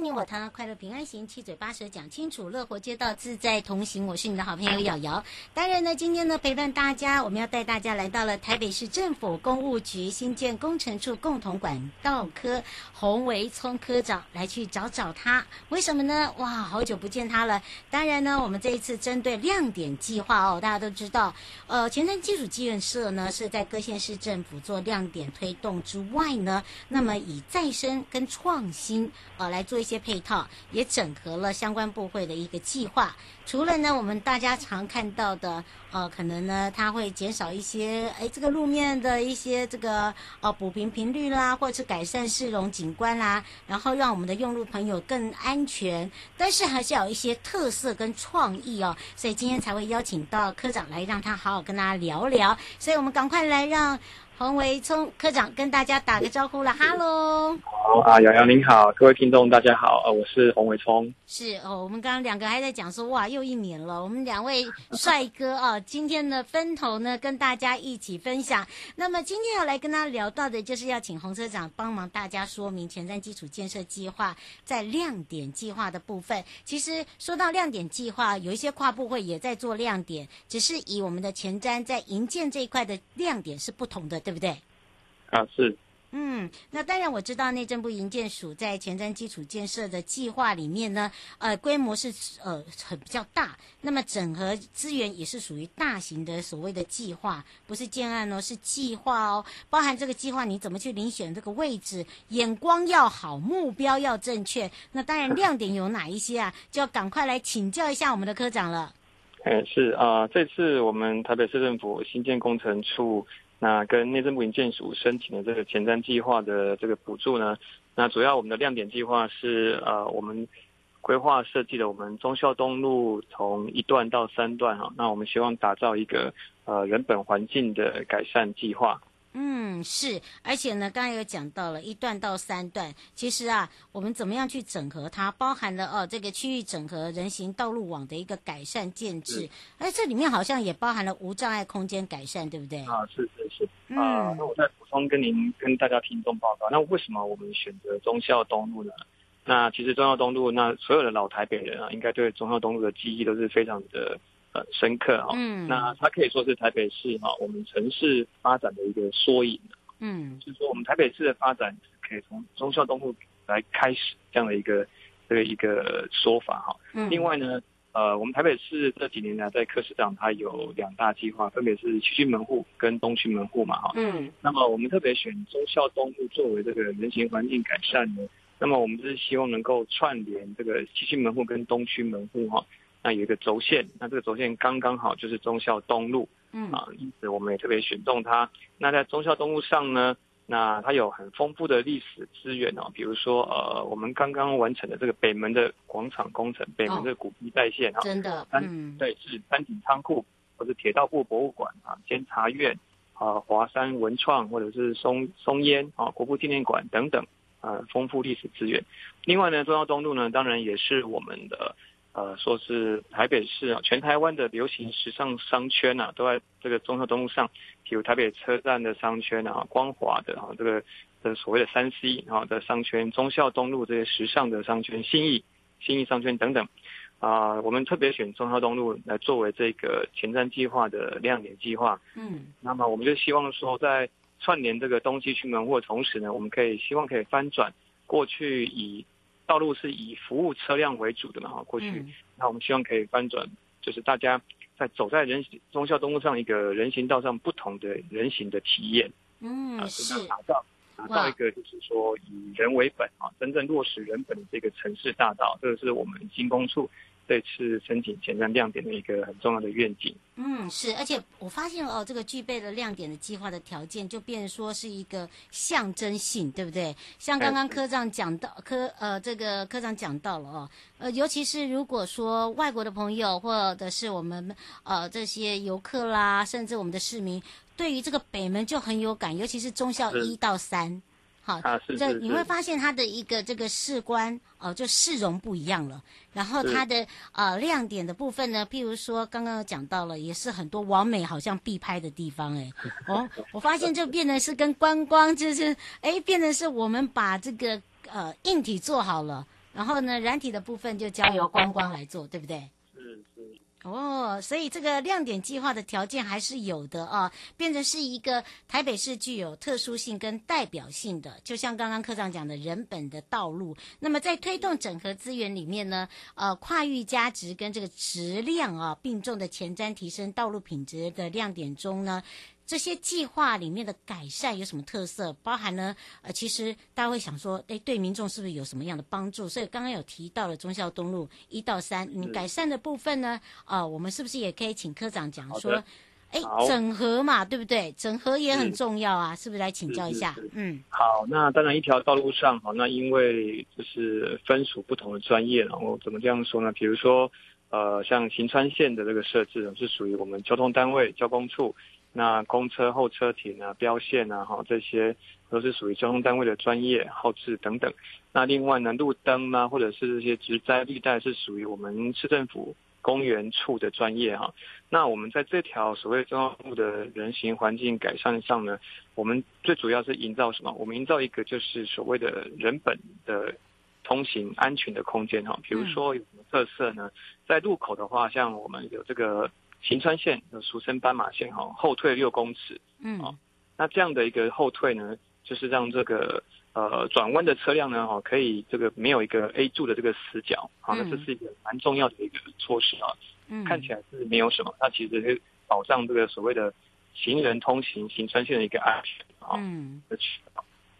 你我他，快乐平安行，七嘴八舌讲清楚，乐活街道自在同行。我是你的好朋友瑶瑶。当然呢，今天呢陪伴大家，我们要带大家来到了台北市政府公务局新建工程处共同管道科洪维聪科长来去找找他。为什么呢？哇，好久不见他了。当然呢，我们这一次针对亮点计划哦，大家都知道，呃，前瞻基础建设呢是在各县市政府做亮点推动之外呢，那么以再生跟创新呃来。做一一些配套，也整合了相关部会的一个计划。除了呢，我们大家常看到的，呃，可能呢，它会减少一些，哎，这个路面的一些这个呃补平频率啦，或者是改善市容景观啦，然后让我们的用路朋友更安全。但是还是有一些特色跟创意哦，所以今天才会邀请到科长来，让他好好跟大家聊聊。所以我们赶快来让。洪维聪科长跟大家打个招呼了，哈喽！好啊，瑶瑶您好，各位听众大家好，呃，我是洪维聪。是哦，我们刚刚两个还在讲说，哇，又一年了，我们两位帅哥啊，今天的分头呢，跟大家一起分享。那么今天要来跟大家聊到的，就是要请洪科长帮忙大家说明前瞻基础建设计划在亮点计划的部分。其实说到亮点计划，有一些跨部会也在做亮点，只是以我们的前瞻在营建这一块的亮点是不同的。对不对？啊，是。嗯，那当然我知道内政部营建署在前瞻基础建设的计划里面呢，呃，规模是呃很比较大，那么整合资源也是属于大型的所谓的计划，不是建案哦，是计划哦。包含这个计划你怎么去遴选这个位置，眼光要好，目标要正确。那当然亮点有哪一些啊？就要赶快来请教一下我们的科长了。哎，是啊，呃，这次我们台北市政府新建工程处。那跟内政部营建署申请的这个前瞻计划的这个补助呢，那主要我们的亮点计划是呃，我们规划设计的我们中孝东路从一段到三段哈，那我们希望打造一个呃人本环境的改善计划。嗯，是，而且呢，刚刚有讲到了一段到三段，其实啊，我们怎么样去整合它，包含了哦这个区域整合人行道路网的一个改善建制，哎，这里面好像也包含了无障碍空间改善，对不对？啊，是是是，啊、呃，那我再补充跟您跟大家听众报告，那为什么我们选择忠孝东路呢？那其实忠孝东路，那所有的老台北人啊，应该对忠孝东路的记忆都是非常的。呃，深刻哈，嗯，那它可以说是台北市哈，我们城市发展的一个缩影，嗯，就是说我们台北市的发展可以从忠孝东路来开始这样的一个这个一个说法哈。嗯，另外呢，呃，我们台北市这几年来在柯市长它有两大计划，分别是西区门户跟东区门户嘛哈。嗯，那么我们特别选忠孝东路作为这个人行环境改善的，那么我们就是希望能够串联这个西区门户跟东区门户哈。那有一个轴线，那这个轴线刚刚好就是忠孝东路，嗯啊，因此我们也特别选中它。那在忠孝东路上呢，那它有很丰富的历史资源哦，比如说呃，我们刚刚完成的这个北门的广场工程，北门的古迹再现啊，真的，嗯，对，是三井仓库或者铁道部博物馆啊，监察院啊，华山文创或者是松松烟啊，国父纪念馆等等啊，丰富历史资源。另外呢，中孝东路呢，当然也是我们的。呃，说是台北市啊，全台湾的流行时尚商圈啊，都在这个忠孝东路上，比如台北车站的商圈啊，光华的啊，这个的所谓的三 C 啊的商圈，忠孝东路这些时尚的商圈，信义信义商圈等等啊，我们特别选忠孝东路来作为这个前瞻计划的亮点计划。嗯，那么我们就希望说，在串联这个东西区门户的同时呢，我们可以希望可以翻转过去以。道路是以服务车辆为主的嘛？哈，过去，嗯、那我们希望可以翻转，就是大家在走在人行忠孝东路上一个人行道上不同的人行的体验。嗯，呃、是打造打造一个就是说以人为本啊，真正落实人本的这个城市大道，这个是我们新工处这次申请前瞻亮点的一个很重要的愿景。嗯，是，而且我发现哦，这个具备了亮点的计划的条件，就变成说是一个象征性，对不对？像刚刚科长讲到，科呃，这个科长讲到了哦，呃，尤其是如果说外国的朋友或者是我们呃这些游客啦，甚至我们的市民，对于这个北门就很有感，尤其是中校一到三。好，这你会发现它的一个这个视观哦、呃，就市容不一样了。然后它的呃亮点的部分呢，譬如说刚刚讲到了，也是很多网美好像必拍的地方哎。哦，我发现就变得是跟观光就是哎，变得是我们把这个呃硬体做好了，然后呢软体的部分就交由观光来做，对不对？哦，所以这个亮点计划的条件还是有的啊，变成是一个台北市具有特殊性跟代表性的，就像刚刚科长讲的人本的道路。那么在推动整合资源里面呢，呃，跨域价值跟这个质量啊并重的前瞻提升道路品质的亮点中呢。这些计划里面的改善有什么特色？包含呢？呃，其实大家会想说，哎，对民众是不是有什么样的帮助？所以刚刚有提到了忠孝东路一到三，你改善的部分呢？啊、呃，我们是不是也可以请科长讲说，哎，整合嘛，对不对？整合也很重要啊，是，是不是来请教一下？嗯，好，那当然一条道路上，好，那因为就是分属不同的专业，然后怎么这样说呢？比如说，呃，像行川线的这个设置是属于我们交通单位交工处。那公车候车亭啊、标线啊，哈，这些都是属于交通单位的专业号志等等。那另外呢，路灯啊，或者是这些植栽绿带，是属于我们市政府公园处的专业哈。那我们在这条所谓忠孝路的人行环境改善上呢，我们最主要是营造什么？我们营造一个就是所谓的人本的通行安全的空间哈。比如说有什么特色呢？在路口的话，像我们有这个。行穿线，俗称斑马线哈，后退六公尺，嗯，那这样的一个后退呢，就是让这个呃转弯的车辆呢，哈，可以这个没有一个 A 柱的这个死角，好，那这是一个蛮重要的一个措施啊，嗯，看起来是没有什么，那其实是保障这个所谓的行人通行行穿线的一个安全啊，嗯，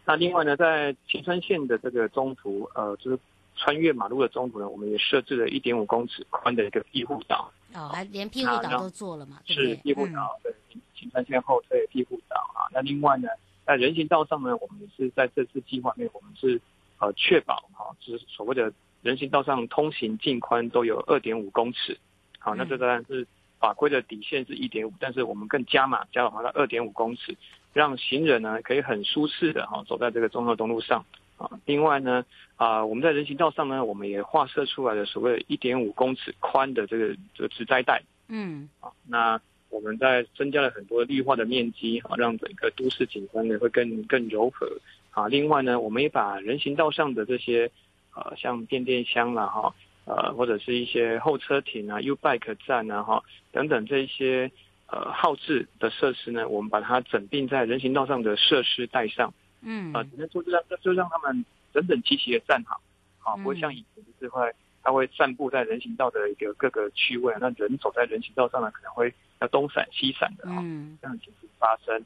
那另外呢，在行川线的这个中途，呃，就是穿越马路的中途呢，我们也设置了一点五公尺宽的一个庇护岛。哦，还连庇护岛都做了嘛？是庇护岛，对，行山线后退庇护岛啊。那另外呢，在人行道上呢，我们是在这次计划内，我们是呃确保哈，就是所谓的人行道上通行净宽都有二点五公尺。好，那这当然是法规的底线是一点五，但是我们更加码，加到二点五公尺，让行人呢可以很舒适的哈走在这个中和东路上。啊，另外呢，啊，我们在人行道上呢，我们也划设出来了所谓一点五公尺宽的这个这个植栽带，嗯，啊，那我们在增加了很多绿化的面积，啊，让整个都市景观呢会更更柔和，啊，另外呢，我们也把人行道上的这些，呃，像变电箱啦，哈，呃，或者是一些候车亭啊、U Bike 站啊，哈，等等这些呃号志的设施呢，我们把它整并在人行道上的设施带上。嗯啊，只能说就让就让他们整整齐齐的站好，啊，不会像以前就是会，他会散布在人行道的一个各个区位，那人走在人行道上呢，可能会要东闪西闪的啊，这样情形发生，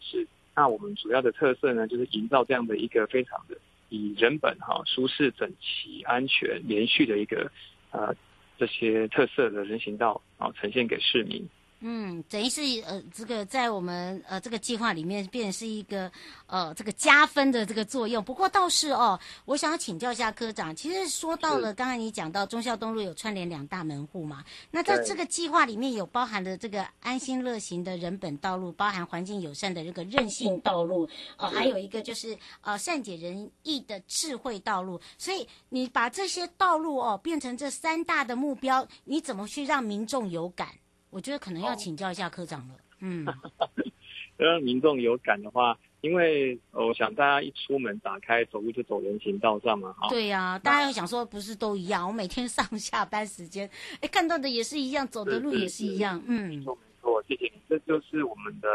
是。那我们主要的特色呢，就是营造这样的一个非常的以人本哈舒适、整齐、安全、连续的一个呃这些特色的人行道啊，呈现给市民。嗯，等于是呃，这个在我们呃这个计划里面，变成是一个呃这个加分的这个作用。不过倒是哦，我想要请教一下科长，其实说到了刚才你讲到忠孝东路有串联两大门户嘛，那在这个计划里面有包含的这个安心乐行的人本道路，包含环境友善的这个韧性道路，呃，还有一个就是呃善解人意的智慧道路。所以你把这些道路哦变成这三大的目标，你怎么去让民众有感？我觉得可能要请教一下科长了。嗯，让民众有感的话，因为我想大家一出门打开走路就走人行道上嘛，哈。对呀、啊，大家要想说不是都一样？我每天上下班时间，哎，看到的也是一样，走的路也是一样。嗯，没错没错，谢谢你。这就是我们的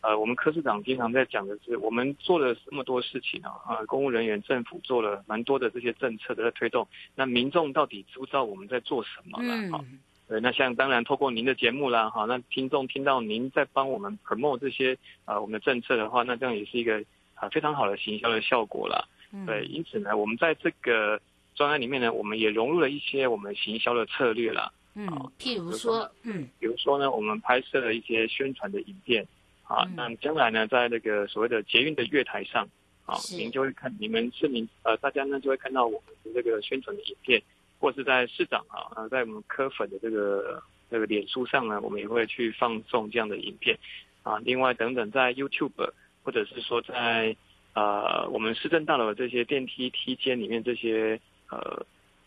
呃，我们科室长经常在讲的是，我们做了这么多事情啊，啊，公务人员、政府做了蛮多的这些政策的推动，那民众到底知不知道我们在做什么了？嗯。对，那像当然透过您的节目啦，哈，那听众听到您在帮我们 promote 这些呃我们的政策的话，那这样也是一个啊非常好的行销的效果啦。对，因此呢，我们在这个专案里面呢，我们也融入了一些我们行销的策略啦。嗯，譬如说，嗯，比如说呢，我们拍摄了一些宣传的影片，啊，嗯、那将来呢，在那个所谓的捷运的月台上，啊，您就会看，你们市民呃，大家呢就会看到我们的这个宣传的影片，或是在市长啊，呃，在我们科粉的这个这个脸书上呢，我们也会去放送这样的影片，啊，另外等等，在 YouTube 或者是说在呃我们市政大楼的这些电梯梯间里面，这些呃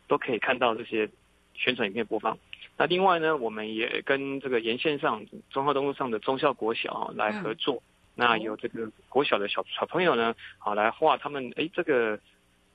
都可以看到这些宣传影片播放。那另外呢，我们也跟这个沿线上中华东路上的中校国小啊来合作。嗯、那有这个国小的小小朋友呢，好来画他们哎这个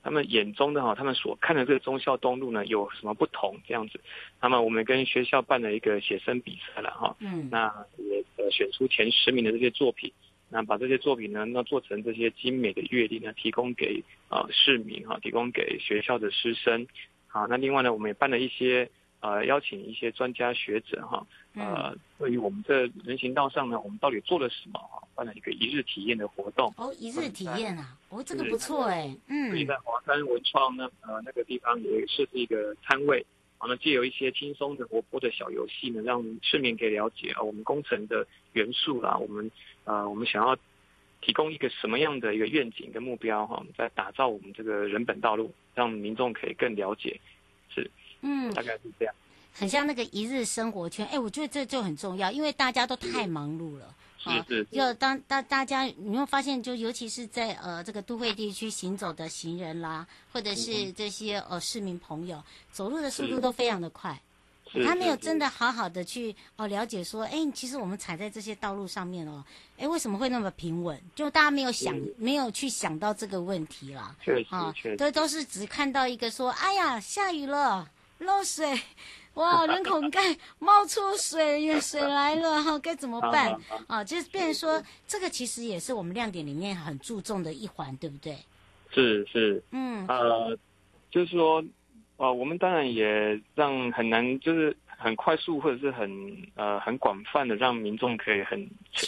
他们眼中的哈，他们所看的这个忠孝东路呢有什么不同这样子。那么我们跟学校办了一个写生比赛了哈。嗯。那也呃选出前十名的这些作品，那把这些作品呢，那做成这些精美的月历呢，提供给呃市民哈，提供给学校的师生。好，那另外呢，我们也办了一些。呃，邀请一些专家学者哈，呃，对于我们这人行道上呢，我们到底做了什么哈？办了一个一日体验的活动。哦，一日体验啊，哦，这个不错哎，嗯。所以在华山文创呢，呃，那个地方也设置一个摊位，然后呢，借由一些轻松的、活泼的小游戏呢，让市民可以了解啊，我们工程的元素啦，我们呃，我们想要提供一个什么样的一个愿景跟目标哈？我们在打造我们这个人本道路，让民众可以更了解，是。嗯，大概是这样，很像那个一日生活圈。哎，我觉得这就很重要，因为大家都太忙碌了。是是，是，是。就当大大家，你会发现，就尤其是在呃这个都会地区行走的行人啦，或者是这些呃市民朋友，走路的速度都非常的快。他没有真的好好的去哦了解说，哎，其实我们踩在这些道路上面哦，哎，为什么会那么平稳？就大家没有想，没有去想到这个问题啦。确实，确实。都都是只看到一个说，哎呀，下雨了。漏水，哇！人孔盖冒出水，水来了哈，该怎么办？啊，就是变成说，这个其实也是我们亮点里面很注重的一环，对不对？是是，嗯，呃，就是说，呃，我们当然也让很难，就是很快速或者是很呃很广泛的让民众可以很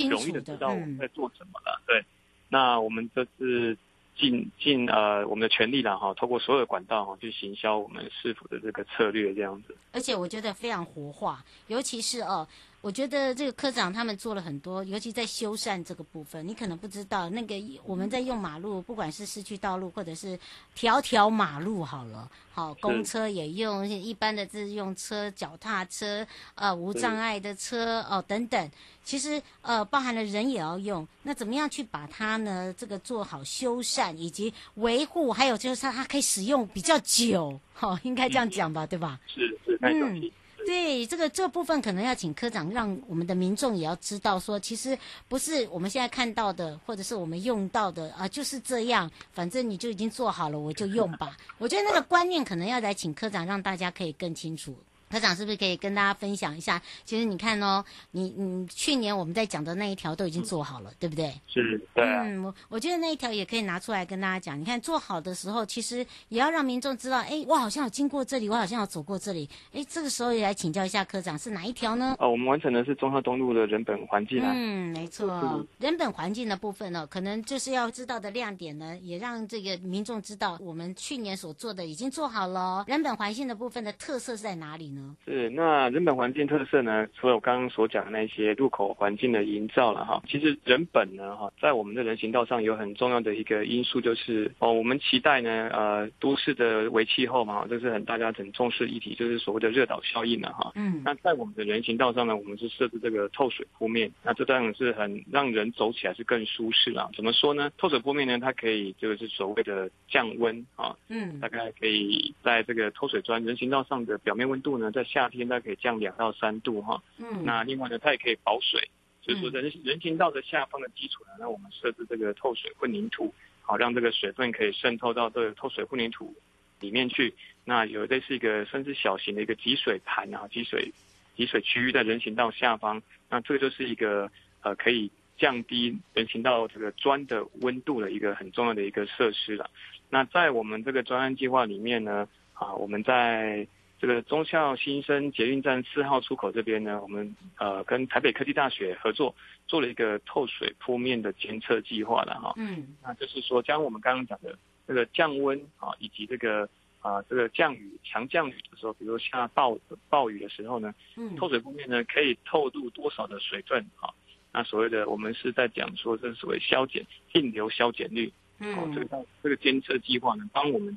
容易的知道我们在做什么了。对，那我们这次。尽尽呃我们的全力了哈，透过所有的管道哈去行销我们市府的这个策略这样子。而且我觉得非常活化，尤其是呃，我觉得这个科长他们做了很多，尤其在修缮这个部分，你可能不知道，那个我们在用马路，不管是市区道路或者是条条马路好了，好公车也用，一般的自用车、脚踏车、呃无障碍的车哦等等。其实，呃，包含了人也要用，那怎么样去把它呢？这个做好修缮以及维护，还有就是它它可以使用比较久，好、哦，应该这样讲吧，对吧？是是，嗯，对，这个这部分可能要请科长，让我们的民众也要知道说，其实不是我们现在看到的，或者是我们用到的啊，就是这样，反正你就已经做好了，我就用吧。我觉得那个观念可能要来请科长，让大家可以更清楚。科长是不是可以跟大家分享一下？其实你看哦，你你去年我们在讲的那一条都已经做好了，嗯、对不对？是，对、啊。嗯，我我觉得那一条也可以拿出来跟大家讲。你看做好的时候，其实也要让民众知道，哎，我好像有经过这里，我好像有走过这里。哎，这个时候也来请教一下科长，是哪一条呢？哦，我们完成的是忠孝东路的人本环境啊。嗯，没错，人本环境的部分呢、哦，可能就是要知道的亮点呢，也让这个民众知道，我们去年所做的已经做好了。人本环境的部分的特色是在哪里呢？是那。人本环境特色呢，除了我刚刚所讲的那些入口环境的营造了哈，其实人本呢哈，在我们的人行道上有很重要的一个因素，就是哦，我们期待呢，呃，都市的为气候嘛，这是很大家很重视议题，就是所谓的热岛效应了哈。嗯。那在我们的人行道上呢，我们是设置这个透水铺面，那这当然是很让人走起来是更舒适啊。怎么说呢？透水铺面呢，它可以就是所谓的降温啊，嗯，大概可以在这个透水砖人行道上的表面温度呢，在夏天它可以。降两到三度哈，嗯，那另外呢，它也可以保水，所以说人人行道的下方的基础呢，那我们设置这个透水混凝土，好让这个水分可以渗透到这个透水混凝土里面去。那有类似一个甚至小型的一个集水盘啊，集水集水区域在人行道下方，那这个就是一个呃可以降低人行道这个砖的温度的一个很重要的一个设施了。那在我们这个专案计划里面呢，啊，我们在这个中校新生捷运站四号出口这边呢，我们呃跟台北科技大学合作做了一个透水铺面的监测计划了哈。嗯，那就是说将我们刚刚讲的这个降温啊，以及这个啊、呃、这个降雨强降雨的时候，比如下暴暴雨的时候呢，嗯，透水铺面呢可以透入多少的水分啊？那所谓的我们是在讲说，这是所谓消减径流消减率，嗯，这个这个监测计划呢，帮我们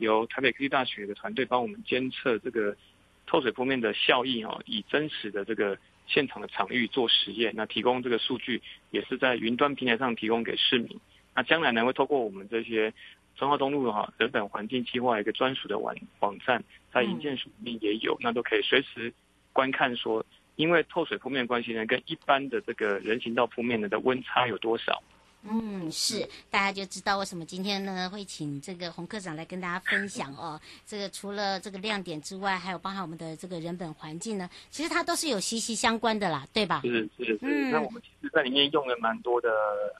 由台北科技大学的团队帮我们监测这个透水铺面的效益哦，以真实的这个现场的场域做实验，那提供这个数据也是在云端平台上提供给市民。那将来呢，会透过我们这些忠孝东路哈人本环境计划一个专属的网网站，在营建署里面也有，那都可以随时观看说。因为透水铺面关系呢，跟一般的这个人行道铺面呢的温差有多少？嗯，是，大家就知道为什么今天呢会请这个洪科长来跟大家分享哦。这个除了这个亮点之外，还有包含我们的这个人本环境呢，其实它都是有息息相关的啦，对吧？是是是。嗯，那我们其实在里面用了蛮多的，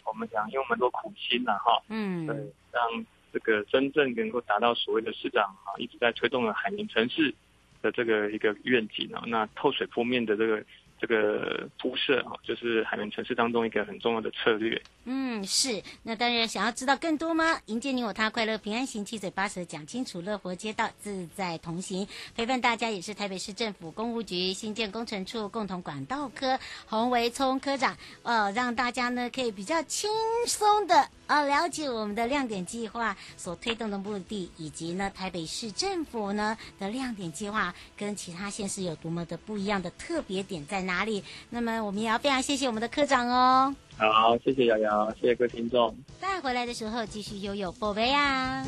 我们讲用蛮多苦心了哈。嗯。对，让这个真正能够达到所谓的市长啊一直在推动的海绵城市。的这个一个愿景啊，那透水铺面的这个这个铺设啊，就是海绵城市当中一个很重要的策略。嗯，是。那当然，想要知道更多吗？迎接你我他，快乐平安行，七嘴八舌讲清楚，乐活街道自在同行，陪伴大家也是台北市政府工务局新建工程处共同管道科洪维聪科长，呃，让大家呢可以比较轻松的。啊，了解我们的亮点计划所推动的目的，以及呢台北市政府呢的亮点计划跟其他县市有多么的不一样的特别点在哪里？那么我们也要非常谢谢我们的科长哦。好，谢谢瑶瑶，谢谢各位听众。再回来的时候继续拥有宝贝啊。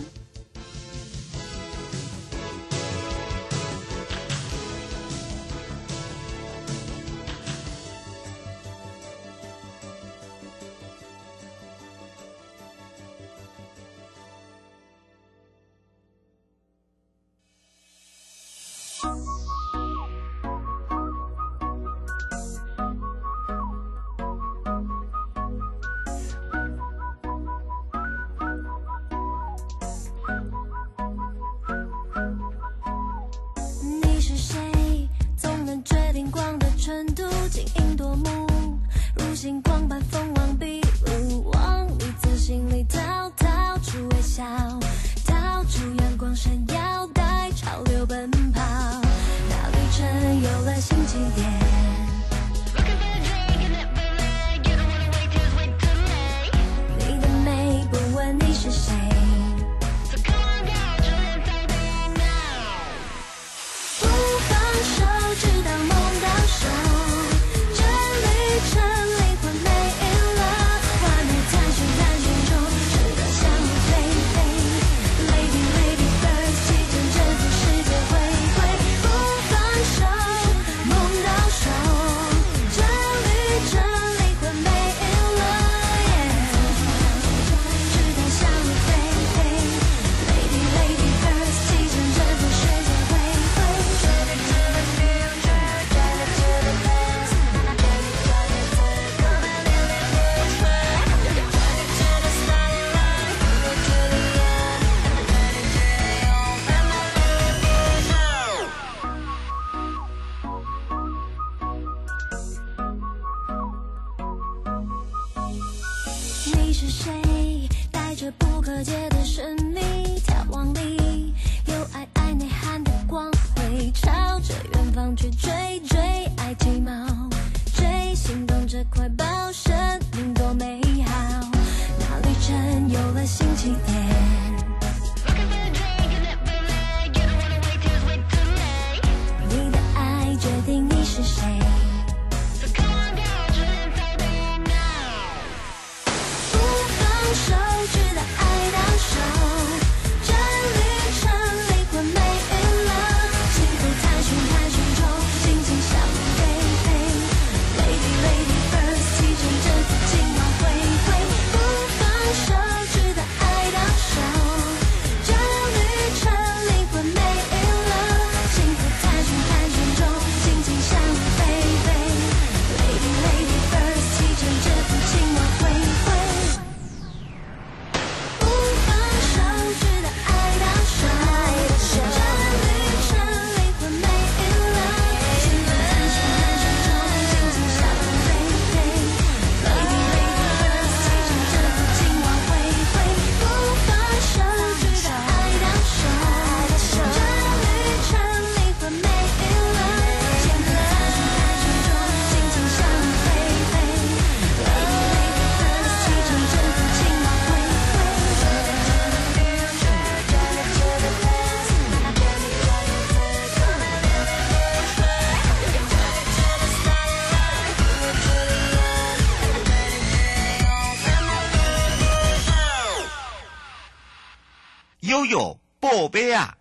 贝啊！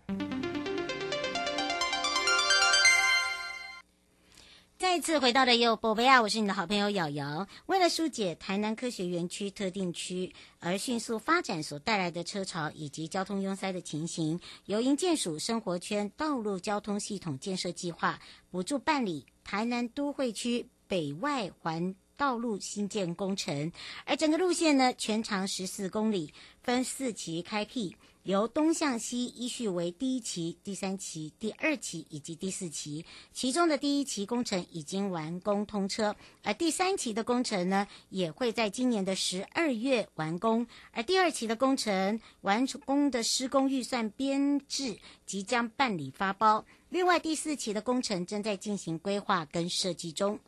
再次回到了有宝贝啊！我是你的好朋友瑶瑶。为了疏解台南科学园区特定区而迅速发展所带来的车潮以及交通拥塞的情形，由营建署生活圈道路交通系统建设计划补助办理台南都会区北外环道路新建工程，而整个路线呢，全长十四公里，分四期开辟。由东向西依序为第一期、第三期、第二期以及第四期，其中的第一期工程已经完工通车，而第三期的工程呢，也会在今年的十二月完工，而第二期的工程完工的施工预算编制即将办理发包，另外第四期的工程正在进行规划跟设计中，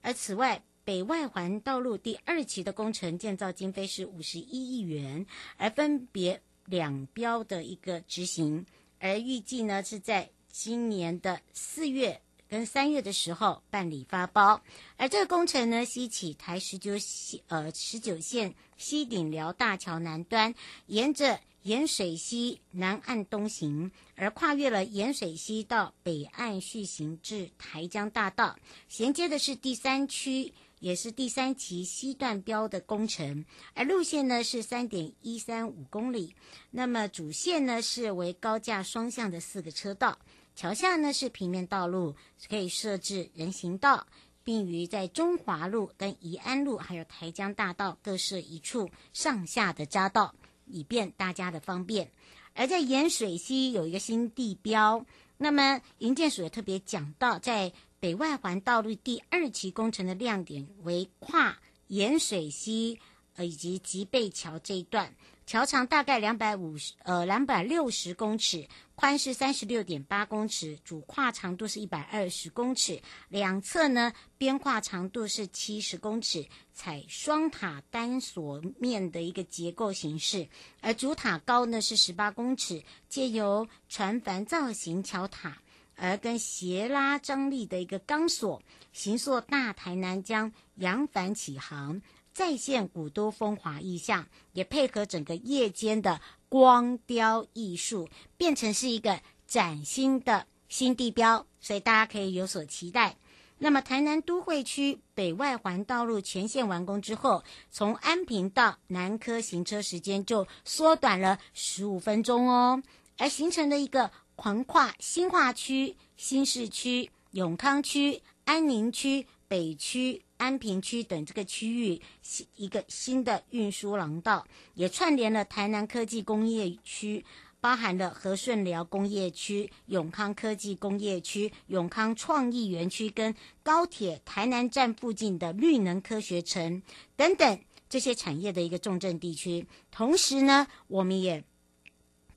而此外，北外环道路第二期的工程建造经费是五十一亿元，而分别。两标的一个执行，而预计呢是在今年的四月跟三月的时候办理发包。而这个工程呢，西起台十九线呃十九线西顶寮大桥南端，沿着盐水溪南岸东行，而跨越了盐水溪到北岸续行至台江大道，衔接的是第三区。也是第三期西段标的工程，而路线呢是三点一三五公里。那么主线呢是为高架双向的四个车道，桥下呢是平面道路，可以设置人行道，并于在中华路跟宜安路还有台江大道各设一处上下的匝道，以便大家的方便。而在盐水溪有一个新地标，那么营建署也特别讲到在。北外环道路第二期工程的亮点为跨盐水溪，呃，以及吉贝桥这一段，桥长大概两百五十呃两百六十公尺，宽是三十六点八公尺，主跨长度是一百二十公尺，两侧呢边跨长度是七十公尺，采双塔单索面的一个结构形式，而主塔高呢是十八公尺，借由船帆造型桥塔。而跟斜拉张力的一个钢索，形塑大台南江扬帆起航，再现古都风华意象，也配合整个夜间的光雕艺术，变成是一个崭新的新地标，所以大家可以有所期待。那么，台南都会区北外环道路全线完工之后，从安平到南科行车时间就缩短了十五分钟哦，而形成了一个。横跨新化区、新市区、永康区、安宁区、北区、安平区等这个区域，新一个新的运输廊道，也串联了台南科技工业区，包含了和顺寮工业区、永康科技工业区、永康创意园区跟高铁台南站附近的绿能科学城等等这些产业的一个重镇地区。同时呢，我们也。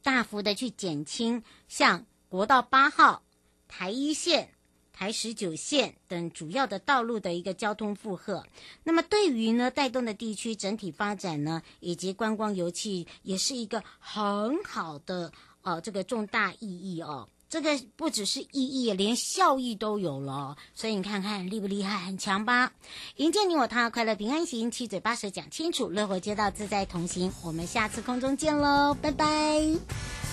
大幅的去减轻像国道八号、台一线、台十九线等主要的道路的一个交通负荷。那么对于呢带动的地区整体发展呢，以及观光游憩，也是一个很好的呃这个重大意义哦。这个不只是意义，连效益都有了，所以你看看厉不厉害，很强吧？迎接你我他，快乐平安行，七嘴八舌讲清楚，乐活街道自在同行。我们下次空中见喽，拜拜。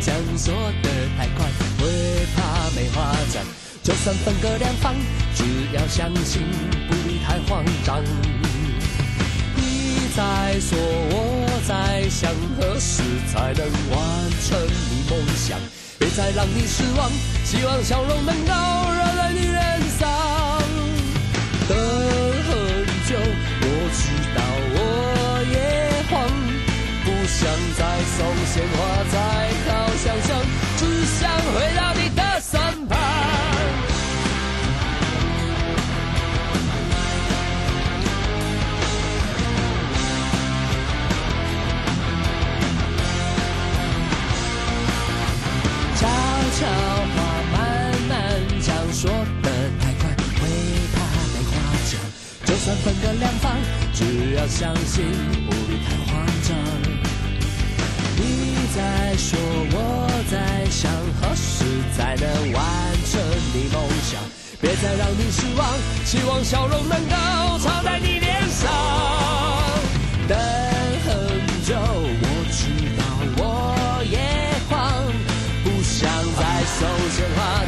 想说的太快，会怕没话讲。就算分隔两方，只要相信，不必太慌张。你在说，我在想，何时才能完成你梦想？别再让你失望，希望笑容能够热在你脸上。等很久，我知道我也慌，不想再送鲜花，再分个两方，只要相信，不必太慌张。你在说，我在想，何时才能完成你梦想？别再让你失望，希望笑容能够常在你脸上。等很久，我知道我也慌，不想再受牵挂，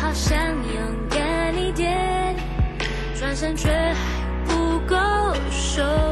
好想勇敢一点转身却还不够熟。